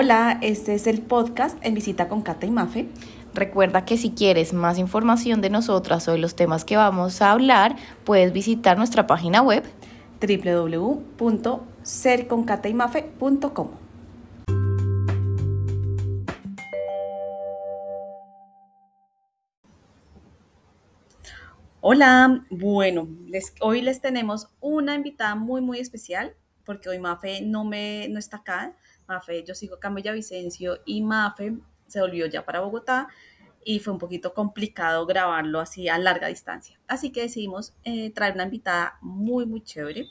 Hola, este es el podcast En Visita con Cata y Mafe. Recuerda que si quieres más información de nosotras o de los temas que vamos a hablar, puedes visitar nuestra página web www.serconcataymafe.com. Hola, bueno, les- hoy les tenemos una invitada muy, muy especial, porque hoy Mafe no, me, no está acá. Mafe, yo sigo acá en Villavicencio y Mafe se volvió ya para Bogotá y fue un poquito complicado grabarlo así a larga distancia. Así que decidimos eh, traer una invitada muy, muy chévere,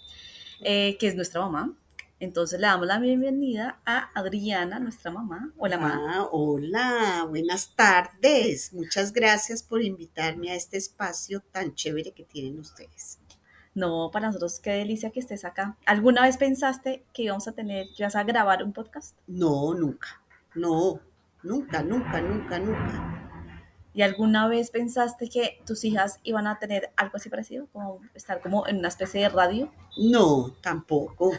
eh, que es nuestra mamá. Entonces le damos la bienvenida a Adriana, nuestra mamá. Hola, mamá. Ah, hola, buenas tardes. Muchas gracias por invitarme a este espacio tan chévere que tienen ustedes. No, para nosotros qué delicia que estés acá. ¿Alguna vez pensaste que íbamos a tener, que ibas a grabar un podcast? No, nunca. No, nunca, nunca, nunca, nunca. ¿Y alguna vez pensaste que tus hijas iban a tener algo así parecido? Como estar como en una especie de radio. No, tampoco.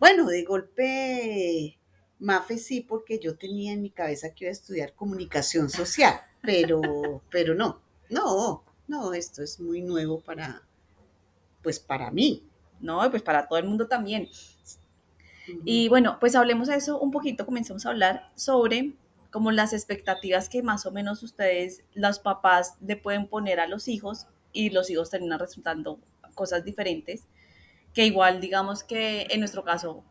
Bueno, de golpe, Mafe sí, porque yo tenía en mi cabeza que iba a estudiar comunicación social, pero, pero no, no, no, esto es muy nuevo para, pues para mí. No, pues para todo el mundo también. Y bueno, pues hablemos de eso un poquito, comencemos a hablar sobre como las expectativas que más o menos ustedes, los papás, le pueden poner a los hijos y los hijos terminan resultando cosas diferentes, que igual digamos que en nuestro caso,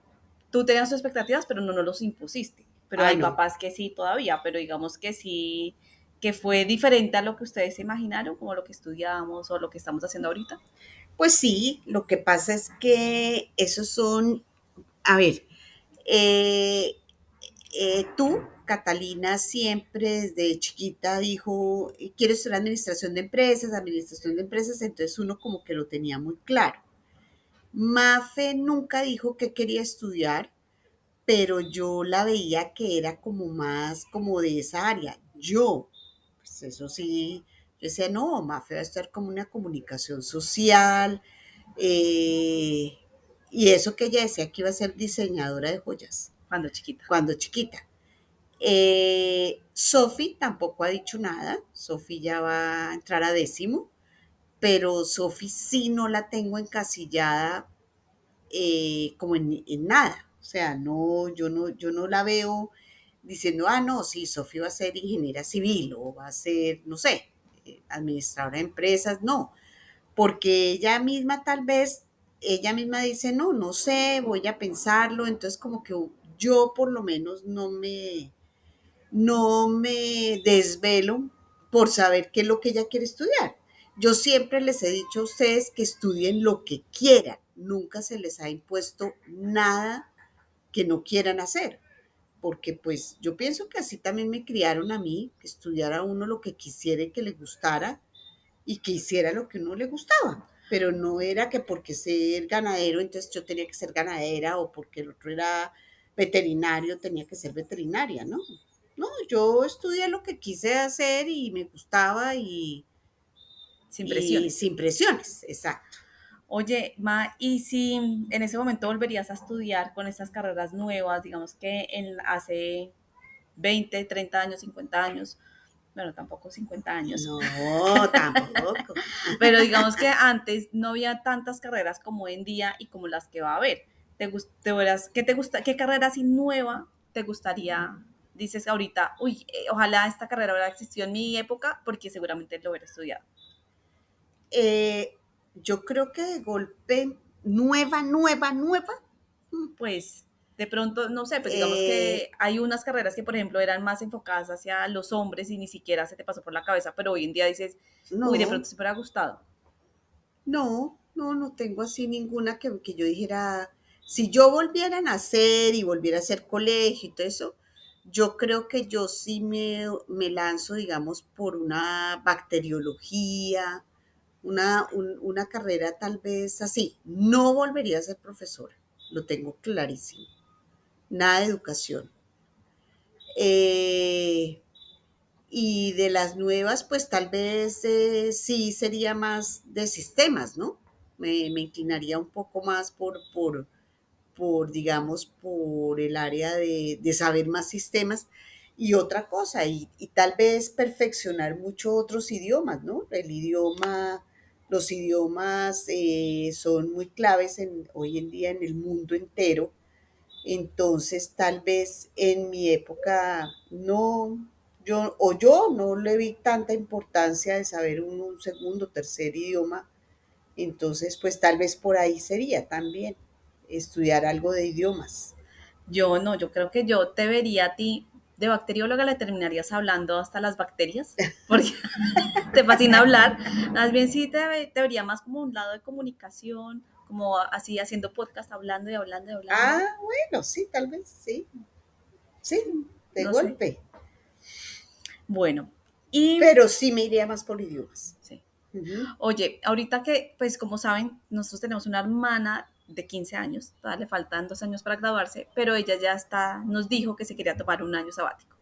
tú tenías tus expectativas, pero no nos los impusiste. Pero hay no. papás que sí todavía, pero digamos que sí, que fue diferente a lo que ustedes se imaginaron, como lo que estudiamos o lo que estamos haciendo ahorita. Pues sí, lo que pasa es que esos son, a ver, eh, eh, tú, Catalina, siempre desde chiquita dijo, quiero estudiar administración de empresas, administración de empresas, entonces uno como que lo tenía muy claro. Mafe nunca dijo que quería estudiar, pero yo la veía que era como más como de esa área. Yo, eso sí, yo decía, no, Mafe va a estar como una comunicación social, eh, y eso que ella decía que iba a ser diseñadora de joyas Cuando chiquita. cuando chiquita. Eh, Sofi tampoco ha dicho nada. Sofi ya va a entrar a décimo, pero Sofi sí no la tengo encasillada eh, como en, en nada. O sea, no, yo no, yo no la veo diciendo, ah, no, sí, Sofi va a ser ingeniera civil o va a ser, no sé, eh, administradora de empresas. No, porque ella misma tal vez, ella misma dice, no, no sé, voy a pensarlo. Entonces, como que yo por lo menos no me, no me desvelo por saber qué es lo que ella quiere estudiar. Yo siempre les he dicho a ustedes que estudien lo que quieran. Nunca se les ha impuesto nada que no quieran hacer. Porque pues yo pienso que así también me criaron a mí, que estudiara uno lo que quisiera y que le gustara y que hiciera lo que uno le gustaba. Pero no era que porque ser ganadero, entonces yo tenía que ser ganadera o porque el otro era veterinario, tenía que ser veterinaria, ¿no? No, yo estudié lo que quise hacer y me gustaba y, Sin y presiones. sin presiones, exacto. Oye, Ma, ¿y si en ese momento volverías a estudiar con estas carreras nuevas, digamos que en hace 20, 30 años, 50 años, bueno, tampoco 50 años, No, tampoco. pero digamos que antes no había tantas carreras como hoy en día y como las que va a haber. ¿Te, te hubieras- ¿qué, te gusta, ¿Qué carrera así nueva te gustaría? Dices ahorita, uy, eh, ojalá esta carrera hubiera existido en mi época porque seguramente lo hubiera estudiado. Eh, yo creo que de golpe, nueva, nueva, nueva, pues de pronto, no sé, pues digamos que Eh, hay unas carreras que, por ejemplo, eran más enfocadas hacia los hombres y ni siquiera se te pasó por la cabeza, pero hoy en día dices, no. uy, de pronto se me hubiera gustado. No, no, no tengo así ninguna que, que yo dijera, si yo volviera a nacer y volviera a hacer colegio y todo eso, yo creo que yo sí me, me lanzo, digamos, por una bacteriología, una, un- una carrera tal vez así. No volvería a ser profesora, lo tengo clarísimo. Nada de educación. Eh, y de las nuevas, pues tal vez eh, sí sería más de sistemas, ¿no? Me, me inclinaría un poco más por, por, por, digamos, por el área de, de saber más sistemas y otra cosa, y, y, tal vez perfeccionar mucho otros idiomas, ¿no? El idioma, los idiomas eh, son muy claves hoy en día en el mundo entero, entonces tal vez en mi época no, yo o yo no le vi tanta importancia de saber un, un segundo, tercer idioma, entonces pues tal vez por ahí sería también estudiar algo de idiomas. Yo no, yo creo que yo te vería a ti de bacterióloga le terminarías hablando hasta las bacterias, porque te fascina hablar. Más bien sí te, te, vería más como un lado de comunicación, como así haciendo podcast, hablando y hablando y hablando. Ah, bueno, sí, tal vez, sí. Sí, de no golpe. Sé. Bueno, y... Pero sí me iría más por idiomas. Sí. Uh -huh. Oye, ahorita que, pues como saben, nosotros tenemos una hermana de 15 años, todavía le faltan dos años para graduarse, pero ella ya está, nos dijo que se quería tomar un año sabático.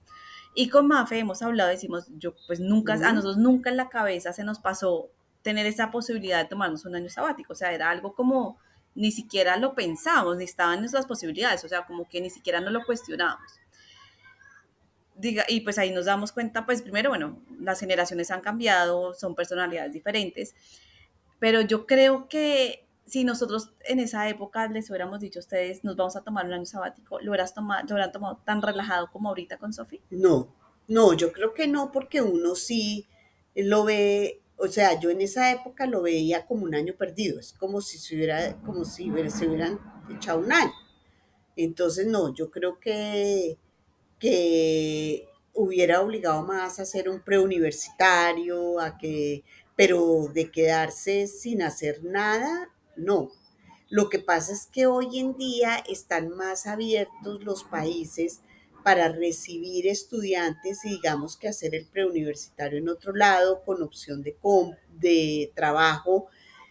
Y con Mafe hemos hablado, decimos, yo pues nunca, a nosotros nunca en la cabeza se nos pasó tener esa posibilidad de tomarnos un año sabático, o sea, era algo como ni siquiera lo pensábamos, ni estaban nuestras posibilidades, o sea, como que ni siquiera nos lo cuestionábamos. Diga, y pues ahí nos damos cuenta, pues primero, bueno, las generaciones han cambiado, son personalidades diferentes, pero yo creo que si nosotros en esa época les hubiéramos dicho a ustedes, nos vamos a tomar un año sabático, ¿lo, hubieras tomado, lo hubieran tomado tan relajado como ahorita con Sofía? No, no, yo creo que no, porque uno sí lo ve, o sea, yo en esa época lo veía como un año perdido, es como si se hubiera, como si se hubieran echado un año. Entonces, no, yo creo que, que hubiera obligado más a hacer un preuniversitario, a que, pero de quedarse sin hacer nada, no. Lo que pasa es que hoy en día están más abiertos los países para recibir estudiantes y digamos que hacer el preuniversitario en otro lado con opción de, de trabajo.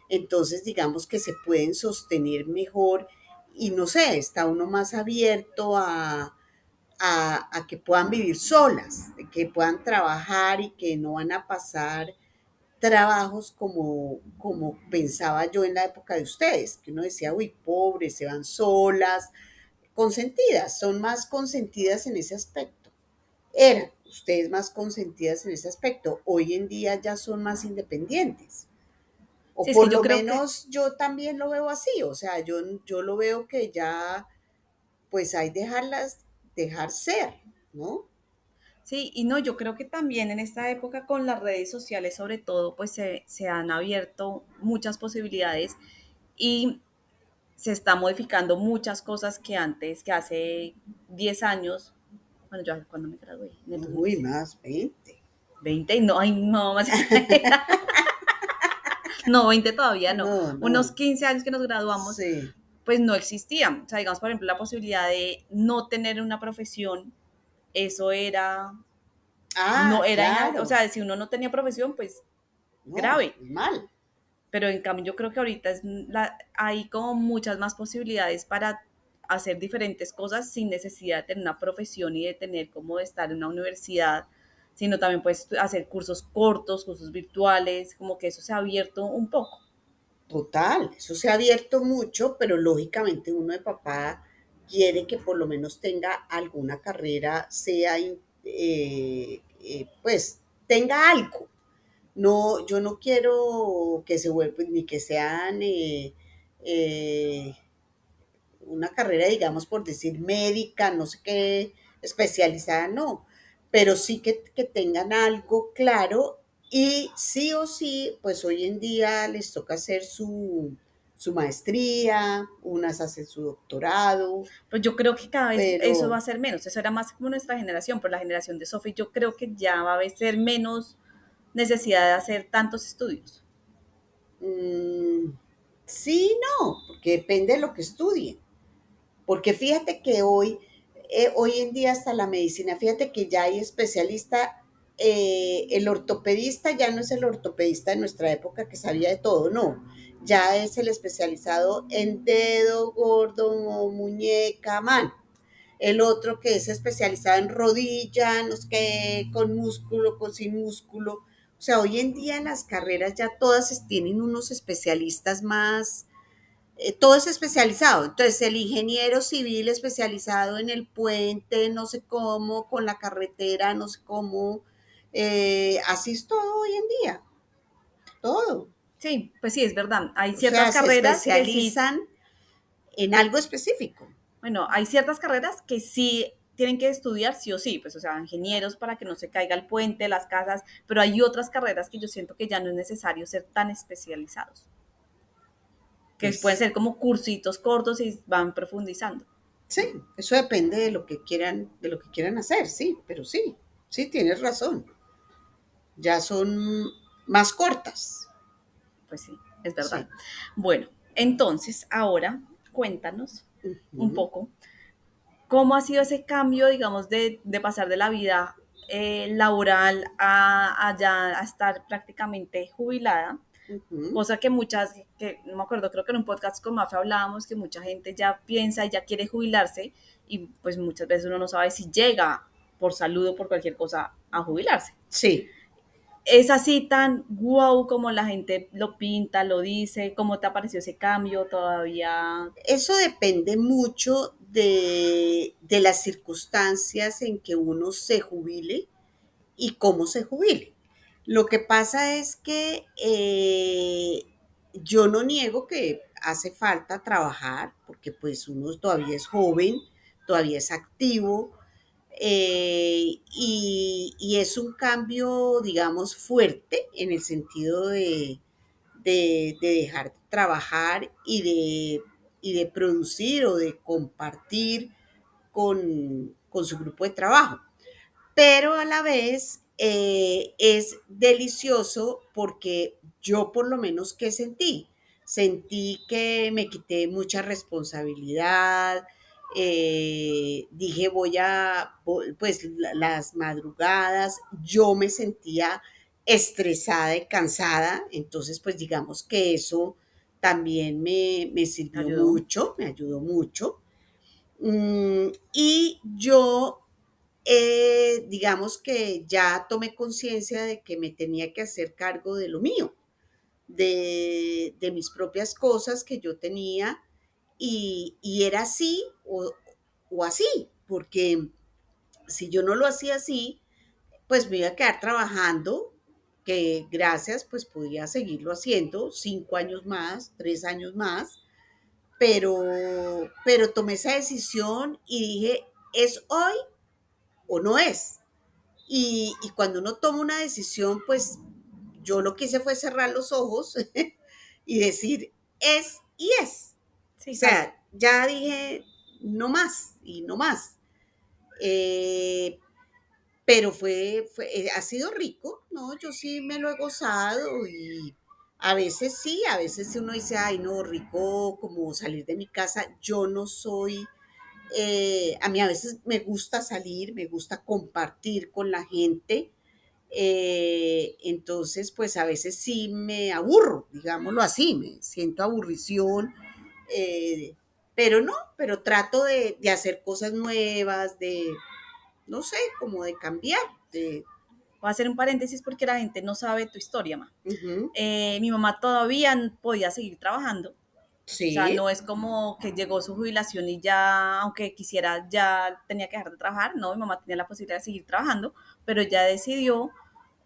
Entonces digamos que se pueden sostener mejor y no sé, está uno más abierto a, a, a que puedan vivir solas, que puedan trabajar y que no van a pasar trabajos como, como pensaba yo en la época de ustedes, que uno decía, uy, pobres, se van solas, consentidas, son más consentidas en ese aspecto. Eran ustedes más consentidas en ese aspecto, hoy en día ya son más independientes. O sí, por sí, lo menos que... yo también lo veo así, o sea, yo, yo lo veo que ya, pues hay dejarlas, dejar ser, ¿no? Sí, y no, yo creo que también en esta época con las redes sociales sobre todo, pues se, se han abierto muchas posibilidades y se está modificando muchas cosas que antes, que hace 10 años, bueno, yo cuando me gradué. Uy, más, 20. 20, no, ay, no, más. no, 20 todavía no. no, no. Unos 15 años que nos graduamos, sí. pues no existían. O sea, digamos, por ejemplo, la posibilidad de no tener una profesión eso era ah, no era claro. o sea si uno no tenía profesión pues no, grave. mal. Pero en cambio yo creo que ahorita es la, hay como muchas más posibilidades para hacer diferentes cosas sin necesidad de tener una profesión y de tener como de estar en una universidad sino también puedes hacer cursos cortos cursos virtuales como que eso se ha abierto un poco. Total eso se ha abierto mucho pero lógicamente uno de papá quiere que por lo menos tenga alguna carrera, sea, eh, eh, pues, tenga algo. No, yo no quiero que se vuelvan, ni que sean eh, una carrera, digamos, por decir médica, no sé qué, especializada, no, pero sí que, que tengan algo claro y sí o sí, pues hoy en día les toca hacer su, su maestría, unas hacen su doctorado. Pues yo creo que cada vez pero... eso va a ser menos. Eso era más como nuestra generación, pero la generación de Sophie yo creo que ya va a ser menos necesidad de hacer tantos estudios. Mm, sí, no, porque depende de lo que estudien. Porque fíjate que hoy, eh, hoy en día hasta la medicina, fíjate que ya hay especialista, eh, el ortopedista ya no es el ortopedista de nuestra época que sabía de todo, no ya es el especializado en dedo gordo o muñeca, mano. El otro que es especializado en rodilla, no sé qué, con músculo, con sin músculo. O sea, hoy en día las carreras ya todas tienen unos especialistas más, eh, todo es especializado. Entonces, el ingeniero civil especializado en el puente, no sé cómo, con la carretera, no sé cómo. eh, así es todo hoy en día. Todo. Sí, pues sí, es verdad. Hay O ciertas sea, carreras se que sí, especializan en algo específico. bueno, hay ciertas carreras que sí tienen que estudiar sí o sí, pues o sea, ingenieros para que no se caiga el puente, las casas, pero hay otras carreras que yo siento que ya no es necesario ser tan especializados, que Pues- pueden ser como cursitos cortos y van profundizando. Sí, eso depende de lo que quieran, de lo que quieran hacer, sí, pero sí, sí, tienes razón. Ya son más cortas. Pues sí, es verdad. Bueno, entonces ahora cuéntanos un poco cómo ha sido ese cambio, digamos, de, de pasar de la vida eh, laboral a, a ya a estar prácticamente jubilada, cosa que muchas, que no me acuerdo, creo que en un podcast con Mafe hablábamos que mucha gente ya piensa y ya quiere jubilarse y pues muchas veces uno no sabe si llega por salud o por cualquier cosa a jubilarse. Sí, ¿Es así tan wow como la gente lo pinta, lo dice? ¿Cómo te apareció ese cambio? ¿Todavía eso depende mucho de, de las circunstancias en que uno se jubile y cómo se jubile. Lo que pasa es que eh, yo no niego que hace falta trabajar, porque pues uno todavía es joven, todavía es activo, eh, y, y es un cambio, digamos, fuerte en el sentido de, de, de dejar de trabajar y de, y de producir o de compartir con, con su grupo de trabajo. Pero a la vez eh, es delicioso porque yo por lo menos que sentí, sentí que me quité mucha responsabilidad, eh, dije voy a, pues la- las madrugadas, yo me sentía estresada y cansada, entonces pues digamos que eso también me, me sirvió ayudó? mucho, me ayudó mucho. Mm, y yo eh, digamos que ya tomé conciencia de que me tenía que hacer cargo de lo mío, de, de mis propias cosas que yo tenía y, era así o, o así, porque si yo no lo hacía así, pues me iba a quedar trabajando, que gracias, pues podía seguirlo haciendo cinco años más, tres años más, pero, pero tomé esa decisión y dije, ¿es hoy o no es? Y, y cuando uno toma una decisión, pues yo lo que hice fue cerrar los ojos y decir, es y es. Sí, O sea, ya dije, no más y no más. Eh, pero fue, fue, eh, ha sido rico, ¿no? Yo sí me lo he gozado y a veces sí, a veces uno dice, ay, no, rico como salir de mi casa. Yo no soy, eh, a mí a veces me gusta salir, me gusta compartir con la gente. eh, entonces, pues a veces sí me aburro, digámoslo así, me siento aburrición, eh, pero no, pero trato de, de hacer cosas nuevas, de, no sé, como de cambiar. De, Voy a hacer un paréntesis porque la gente no sabe tu historia, ma. Eh, mi mamá todavía podía seguir trabajando. sí, O sea, no es como que llegó su jubilación y ya, aunque quisiera, ya tenía que dejar de trabajar. No, mi mamá tenía la posibilidad de seguir trabajando, pero ya decidió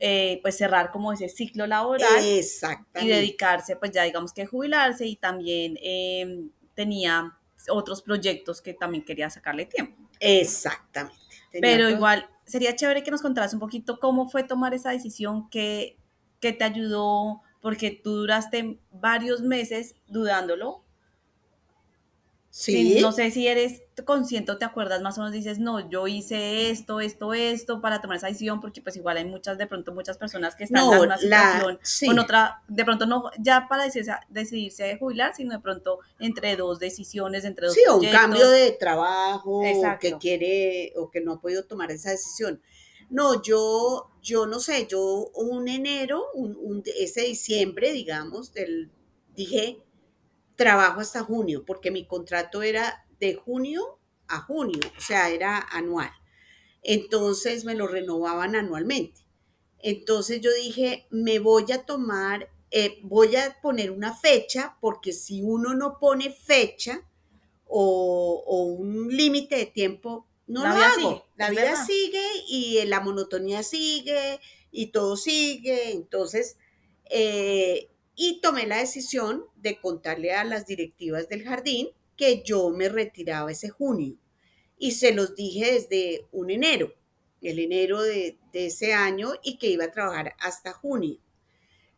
eh, pues cerrar como ese ciclo laboral y dedicarse, pues ya digamos que jubilarse y también eh, tenía otros proyectos que también quería sacarle tiempo. Exactamente. Tenía Pero todo- igual, sería chévere que nos contaras un poquito cómo fue tomar esa decisión, qué, qué te ayudó, porque tú duraste varios meses dudándolo. Sí, no sé si eres consciente o te acuerdas más o menos, dices, no, yo hice esto, esto, esto para tomar esa decisión, porque pues igual hay muchas, de pronto muchas personas que están No, en una la- situación sí. con otra, de pronto no ya para decidirse, decidirse de jubilar, sino de pronto entre dos decisiones, entre dos Sí, o un cambio de trabajo, o Exacto. que quiere, o que no ha podido tomar esa decisión. No, yo, yo no sé, yo un enero, un, un- ese diciembre, digamos, del, dije, trabajo hasta junio, porque mi contrato era de junio a junio, o sea, era anual. Entonces me lo renovaban anualmente. Entonces yo dije, me voy a tomar eh, voy a poner una fecha, porque si uno no pone fecha o, o un límite de tiempo, no La lo vida hago. sigue, la vida verdad. sigue y eh, la monotonía sigue y todo sigue. Entonces, eh, y tomé la decisión de contarle a las directivas del jardín que yo me retiraba ese junio. Y se los dije desde un enero, el enero de, ese año, y que iba a trabajar hasta junio.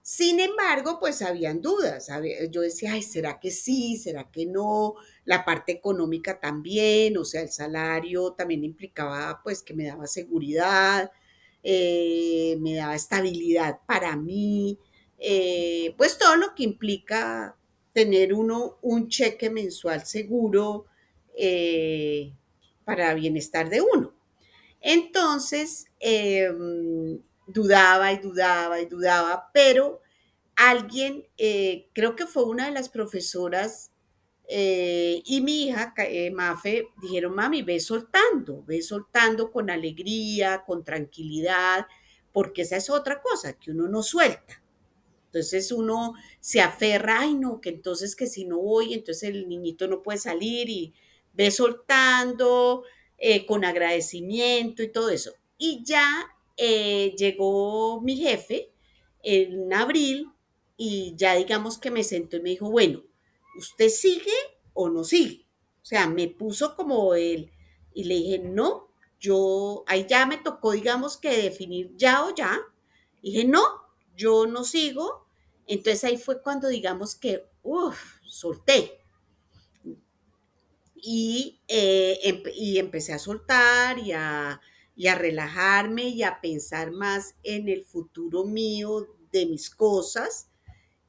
Sin embargo, pues habían dudas. Yo decía, ay, ¿será que sí? ¿Será que no? La parte económica también, o sea, el salario también implicaba pues que me daba seguridad, eh, me daba estabilidad para mí, eh, pues todo lo que implica tener uno un cheque mensual seguro eh, para bienestar de uno. Entonces, eh, dudaba y dudaba y dudaba, pero alguien, eh, creo que fue una de las profesoras y mi hija, Mafe, dijeron, mami, ve soltando, ve soltando con alegría, con tranquilidad, porque esa es otra cosa, que uno no suelta. Entonces uno se aferra, ay no, que entonces que si no voy, entonces el niñito no puede salir y ve soltando eh, con agradecimiento y todo eso. Y ya eh, llegó mi jefe en abril y ya digamos que me sentó y me dijo, bueno, ¿usted sigue o no sigue? O sea, me puso como él y le dije, no, yo, ahí ya me tocó digamos que definir ya o ya. Dije, no, yo no sigo. Entonces ahí fue cuando digamos que, uff, solté. Y, eh, y empecé a soltar y a, relajarme y a pensar más en el futuro mío de mis cosas.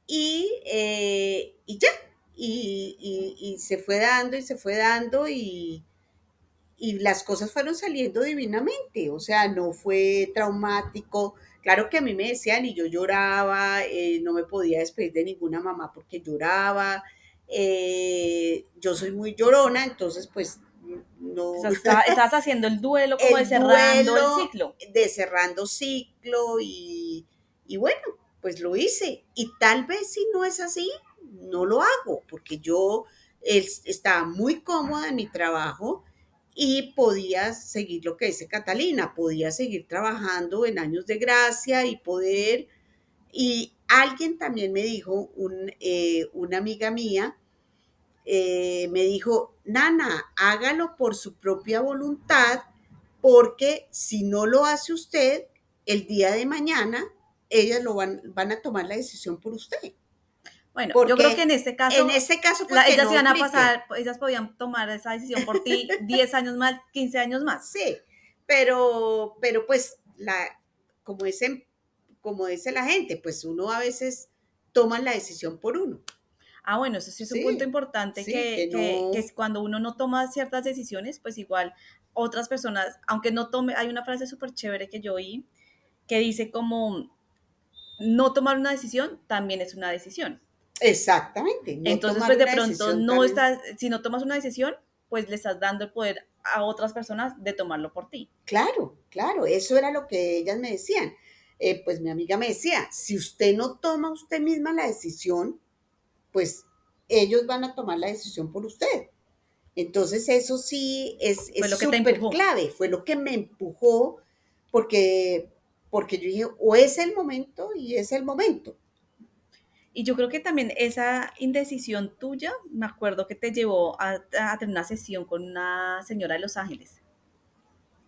Y, eh, ya, y se fue dando y se fue dando y, y las cosas fueron saliendo divinamente, o sea, no fue traumático. Claro que a mí me decían y yo lloraba, eh, no me podía despedir de ninguna mamá porque lloraba. eh, yo soy muy llorona, entonces pues no, O sea, está- estás haciendo el duelo como de El cerrando duelo. el ciclo. de cerrando ciclo y, y bueno, pues lo hice. Y tal vez si no es así, no lo hago, porque yo es- estaba muy cómoda en mi trabajo y podía seguir lo que dice Catalina, podía seguir trabajando en años de gracia y poder... Y alguien también me dijo, un, eh, una amiga mía, eh, me dijo, Nana, hágalo por su propia voluntad, porque si no lo hace usted, el día de mañana, ellas lo van, van a tomar la decisión por usted. Bueno, Porque yo creo que en este caso, en ese caso, pues, la- que ellas no iban a pasar, ellas podían tomar esa decisión por ti 10 años más, 15 años más. Sí, pero, pero pues, la, como, dicen, como dice la gente, pues uno a veces toma la decisión por uno. Ah, bueno, eso sí es un Sí, punto importante sí, que, que no- que cuando uno no toma ciertas decisiones, pues igual otras personas, aunque no tome, hay una frase súper chévere que yo oí que dice como no tomar una decisión también es una decisión. Exactamente. no Entonces, pues de pronto no estás, si no tomas una decisión, pues le estás dando el poder a otras personas de tomarlo por ti. Claro, claro, eso era lo que ellas me decían. Eh, pues mi amiga me decía, si usted no toma usted misma la decisión, pues ellos van a tomar la decisión por usted. Entonces eso sí es súper clave, fue lo que me empujó porque, porque yo dije, o es el momento y es el momento. Y yo creo que también esa indecisión tuya, me acuerdo que te llevó a, a tener una sesión con una señora de Los Ángeles.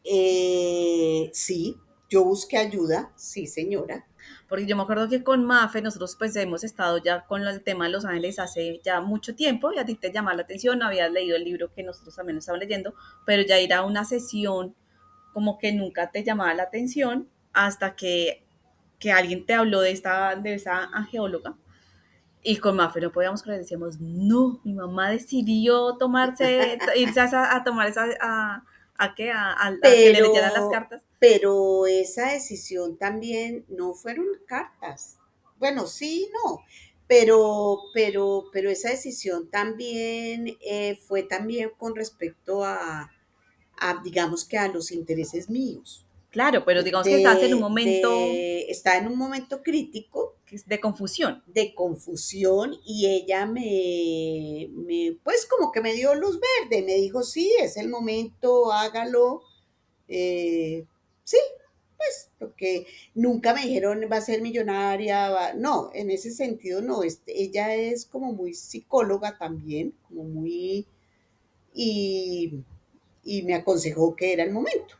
Eh, sí, yo busqué ayuda, sí señora. Porque yo me acuerdo que con Mafe nosotros pues hemos estado ya con el tema de Los Ángeles hace ya mucho tiempo y a ti te llamaba la atención, habías leído el libro que nosotros también estábamos leyendo, pero ya ir a una sesión como que nunca te llamaba la atención hasta que, que alguien te habló de esta, de esa angeóloga. Y con Mafe no podíamos creer, decíamos, no, mi mamá decidió tomarse, irse a, a tomar esa, a, a qué, a, a- a que le leyeran las cartas. Pero esa decisión también no fueron cartas. Bueno, sí, no. Pero, pero, pero esa decisión también eh, fue también con respecto a, a, digamos que a los intereses míos. Claro, pero digamos que estás en un momento de- está en un momento crítico de confusión. de confusión y ella me, me, pues como que me dio luz verde, me dijo, sí, es el momento, hágalo. Eh, sí, pues, porque nunca me dijeron va a ser millonaria, va- no, en ese sentido no, este, ella es como muy psicóloga también, como muy, y, y me aconsejó que era el momento,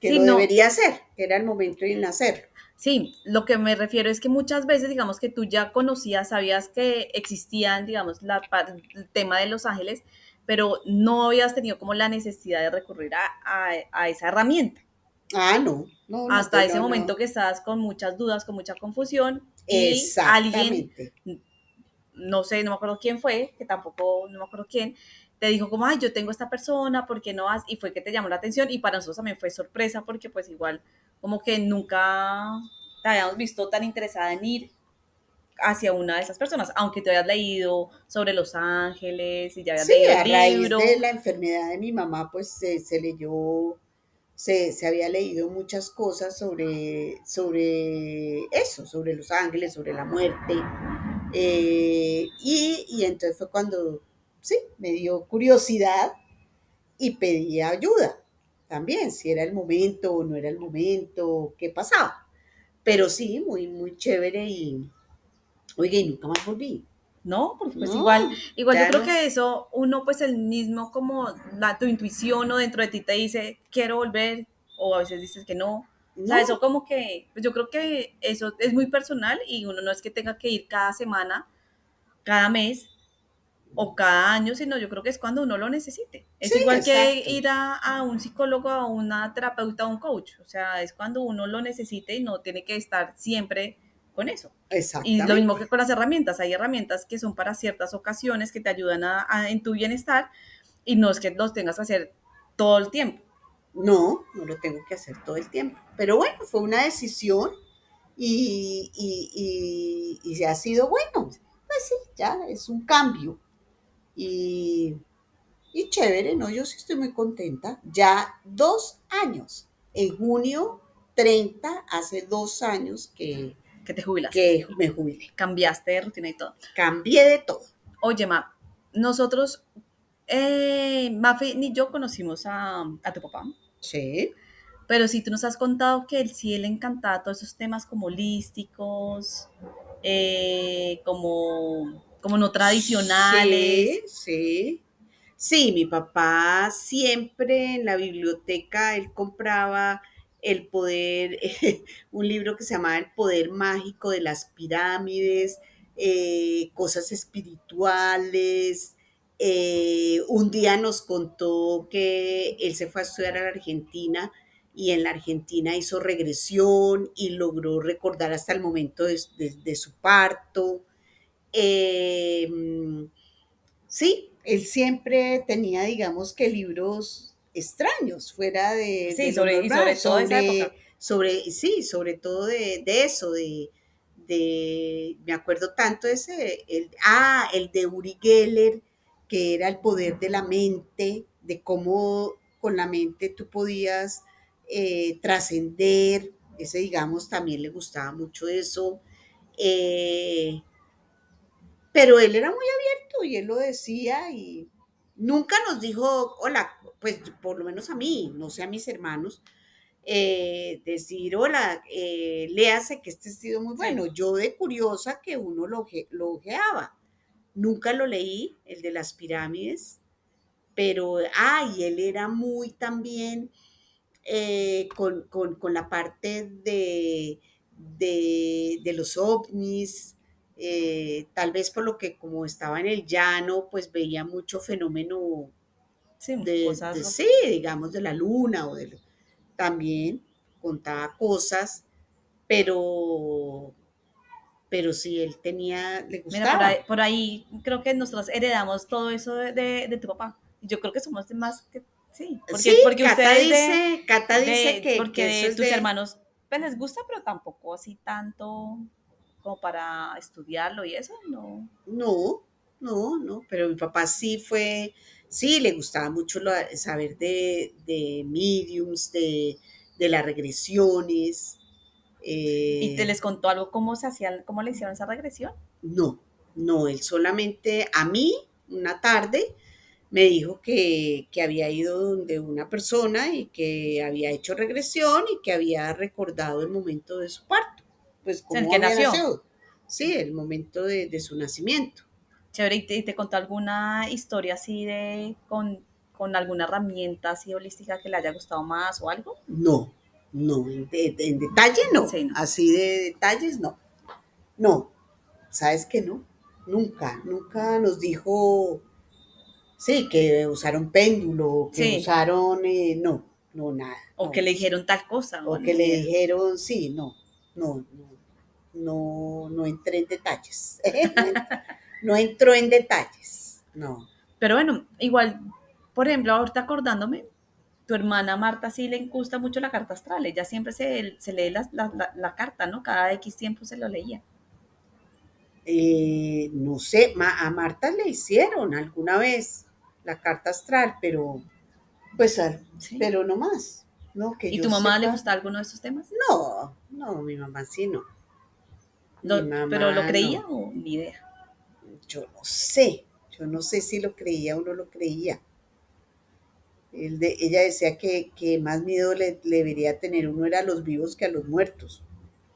que Sí, lo no. debería hacer, que era el momento de nacerlo. Sí, lo que me refiero es que muchas veces, digamos que tú ya conocías, sabías que existían, digamos, la, el tema de los ángeles, pero no habías tenido como la necesidad de recurrir a, a- a esa herramienta. Ah, no, no, Hasta pues, ese no, momento que estabas con muchas dudas, con mucha confusión, y alguien Exactamente. no sé, no me acuerdo quién fue, que tampoco, no me acuerdo quién, te dijo como, ay, yo tengo esta persona, ¿por qué no vas? Y fue que te llamó la atención y para nosotros también fue sorpresa porque pues igual como que nunca te habíamos visto tan interesada en ir hacia una de esas personas, aunque te habías leído sobre los ángeles y ya habías Sí, leído a el raíz libro. de la enfermedad de mi mamá, pues se, se leyó, se, se había leído muchas cosas sobre, sobre eso, sobre los ángeles, sobre la muerte. eh, y, y entonces fue cuando, sí, me dio curiosidad y pedí ayuda también, si era el momento o no era el momento, qué pasaba. Pero sí, muy, muy chévere y, oye, y nunca más volví. ¿no? Porque pues No, igual, igual yo creo no. que eso, uno pues el mismo como la, tu intuición o dentro de ti te dice, quiero volver, o a veces dices que no. O sea, No. eso como que, pues yo creo que eso es muy personal y uno no es que tenga que ir cada semana, cada mes o cada año, sino yo creo que es cuando uno lo necesite. Es Sí, igual que ir a, a un psicólogo, a una terapeuta, a un coach. O sea, es cuando uno lo necesite y no tiene que estar siempre con eso. Y lo mismo que con las herramientas, hay herramientas que son para ciertas ocasiones que te ayudan a, a- en tu bienestar y no es que los tengas que hacer todo el tiempo. No, no lo tengo que hacer todo el tiempo. Pero bueno, fue una decisión y, y, y, y ha sido bueno. Pues sí, ya es un cambio. Y, y chévere, ¿no? Yo sí estoy muy contenta. Ya dos años. En junio 30, hace dos años que, Que te jubilas, que me jubilé. cambiaste de rutina y todo. Cambié de todo. Oye, Ma, nosotros, eh, Mafe ni yo conocimos a, a tu papá, Sí. pero sí tú nos has contado que él sí le encantaba todos esos temas como holísticos, eh, como, como no tradicionales. Sí, sí. Sí, mi papá siempre en la biblioteca, él compraba el poder, un libro que se llamaba El poder mágico de las pirámides, eh, cosas espirituales. Eh, un día nos contó que él se fue a estudiar a la Argentina y en la Argentina hizo regresión y logró recordar hasta el momento de, de- de su parto. Eh, sí, él siempre tenía, digamos que libros extraños, fuera de, Sí, de sobre- y normal, sobre todo esa época. sobre- sí, sobre todo de, de eso, de, de, me acuerdo tanto ese, el, ah, el de Uri Geller, que era el poder de la mente, de cómo con la mente tú podías eh, trascender, ese digamos también le gustaba mucho eso. Eh, pero él era muy abierto y él lo decía y nunca nos dijo, hola, pues por lo menos a mí, no sé a mis hermanos, eh, decir, hola, eh, léase que este ha sido muy bueno. Yo de curiosa que uno lo, lo ojeaba. Nunca lo leí, el de las pirámides, pero, ay, él era muy también eh, con, con- con la parte de, de, de los ovnis, eh, tal vez por lo que como estaba en el llano, pues veía mucho fenómeno Sí, de, de- sí, digamos, de la luna o de también contaba cosas, pero pero sí él tenía, le Mira, gustaba. por ahí, por ahí creo que nosotros heredamos todo eso de, de- de tu papá. Yo creo que somos más que sí, porque, sí, porque Cata ustedes de- dice, Cata dice que, porque que tus hermanos pues, les gusta, pero tampoco así tanto como para estudiarlo y eso, no. No, no, no, pero mi papá sí fue, sí, le gustaba mucho lo- saber de, de mediums, de, de las regresiones. ¿Y te eh, les contó algo cómo se hacían, cómo le hicieron esa regresión? No, no, él solamente a mí, una tarde, me dijo que, que había ido donde una persona y que había hecho regresión y que había recordado el momento de su parto. Pues cómo que había nació. nacido. Sí, el momento de, de su nacimiento. Chévere, ¿y te, contó alguna historia así de, con, con alguna herramienta así holística que le haya gustado más o algo? No, no, en, de- de- en detalle no. Sí, no. Así de detalles no. No, ¿sabes qué no? Nunca, nunca nos dijo, sí, que usaron péndulo, que Sí. usaron, eh, no, no, nada. O no. que le dijeron tal cosa. O que le dijeron, sí, no, no, no, no, no entré en detalles. No, en- no entró en detalles, no. Pero bueno, igual, por ejemplo, ahorita acordándome, tu hermana Marta sí le gusta mucho la carta astral. Ella siempre se, se lee la, la- la- la carta, ¿no? Cada X tiempo se lo leía. Eh, no sé, ma- a Marta le hicieron alguna vez la carta astral, pero pues, al- Sí. pero no más. No, que ¿Y tu mamá le gusta alguno de esos temas? No, no, mi mamá sí no. Mamá ¿Pero lo no. creía o ni idea? Yo no sé, yo no sé si lo creía o no lo creía. El de, ella decía que, que más miedo le, le debería tener uno era a los vivos que a los muertos.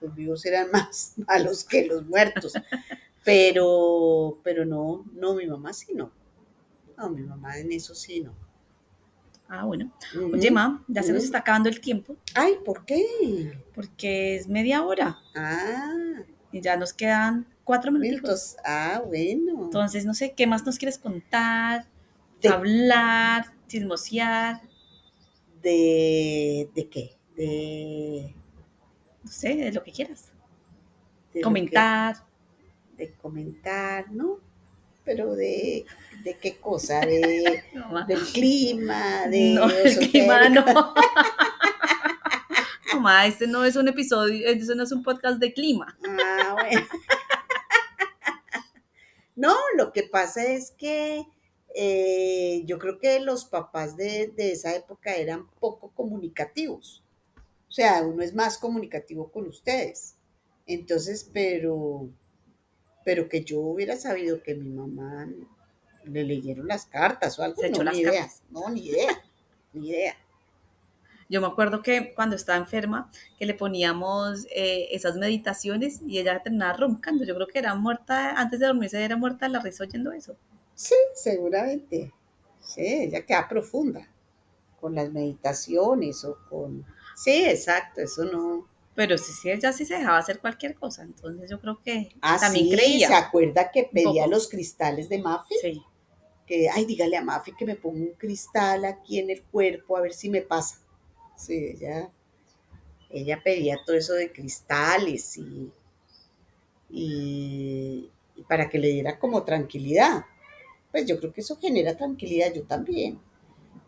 Los vivos eran más malos que los muertos. Pero, pero no, no, mi mamá sí no. No, mi mamá en eso sí no. Ah, bueno. Oye, ma, ya se nos está acabando el tiempo Ay, ¿por qué? porque es media hora Ah, y ya nos quedan cuatro minutos. Ah, bueno. Entonces, no sé, ¿qué más nos quieres contar? De- Hablar, chismosear, ¿De, de qué? De, no sé, de lo que quieras. de Comentar. que- de comentar, ¿no? Pero de, de qué cosa, de, No, del clima, de No, el clima no. No, ma, este no es un episodio, este no es un podcast de clima. No, lo que pasa es que eh, yo creo que los papás de, de esa época eran poco comunicativos. O sea, uno es más comunicativo con ustedes. Entonces, pero, pero que yo hubiera sabido que mi mamá le leyeron las cartas o algo, Se echó no, las ni idea. cartas. No, ni idea, ni idea. Yo me acuerdo que cuando estaba enferma, que le poníamos eh, esas meditaciones y ella terminaba roncando. Yo creo que era muerta, antes de dormirse era muerta la risa oyendo eso. Sí, seguramente. Sí, ella queda profunda con las meditaciones o con... Sí, exacto, eso no... Pero sí, sí, ella sí se dejaba hacer cualquier cosa. Entonces yo creo que Ah, también sí, creía. ¿se acuerda que pedía los cristales de Mafi? Sí. Que, ay, dígale a Mafi que me ponga un cristal aquí en el cuerpo a ver si me pasa. Sí, ella, ella pedía todo eso de cristales y, y, y para que le diera como tranquilidad. Pues yo creo que eso genera tranquilidad, yo también.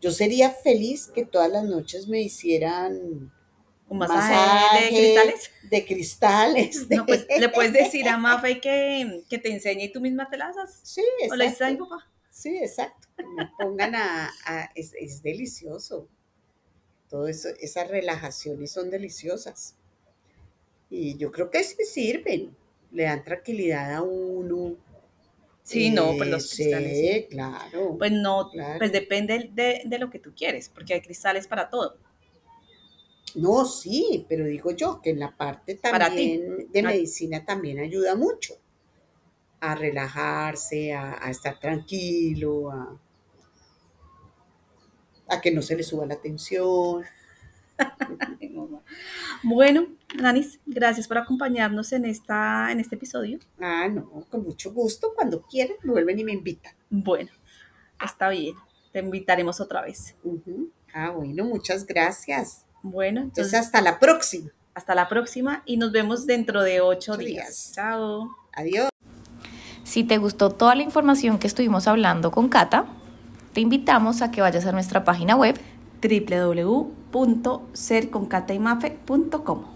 Yo sería feliz que todas las noches me hicieran Un masaje, de cristales. de cristales. No, pues le puedes decir a Mafe que, que te enseñe y tú misma te las haces. Sí, O le dices a mi exacto. papá. Sí, exacto. Me pongan a, a- es, es delicioso. Todo eso, esas relajaciones son deliciosas. Y yo creo que sí sirven. Le dan tranquilidad a uno. Sí, no, pues los sí, cristales. sí. claro. Pues no, Claro. pues depende de, de lo que tú quieres, porque hay cristales para todo. No, sí, pero digo yo que en la parte también de medicina también ayuda mucho a relajarse, a, a estar tranquilo, a, a que no se le suba la tensión. Bueno, Nanis, gracias por acompañarnos en, esta, en este episodio. Ah, no, con mucho gusto. Cuando quieran, vuelven y me invitan. Bueno, está bien. Te invitaremos otra vez. Ah, bueno, muchas gracias. Bueno, Entonces, entonces hasta la próxima. hasta la próxima y nos vemos dentro de ocho Ocho días. días. Chao. Adiós. Si te gustó toda la información que estuvimos hablando con Cata, te invitamos a que vayas a nuestra página web www.serconcataymafe.com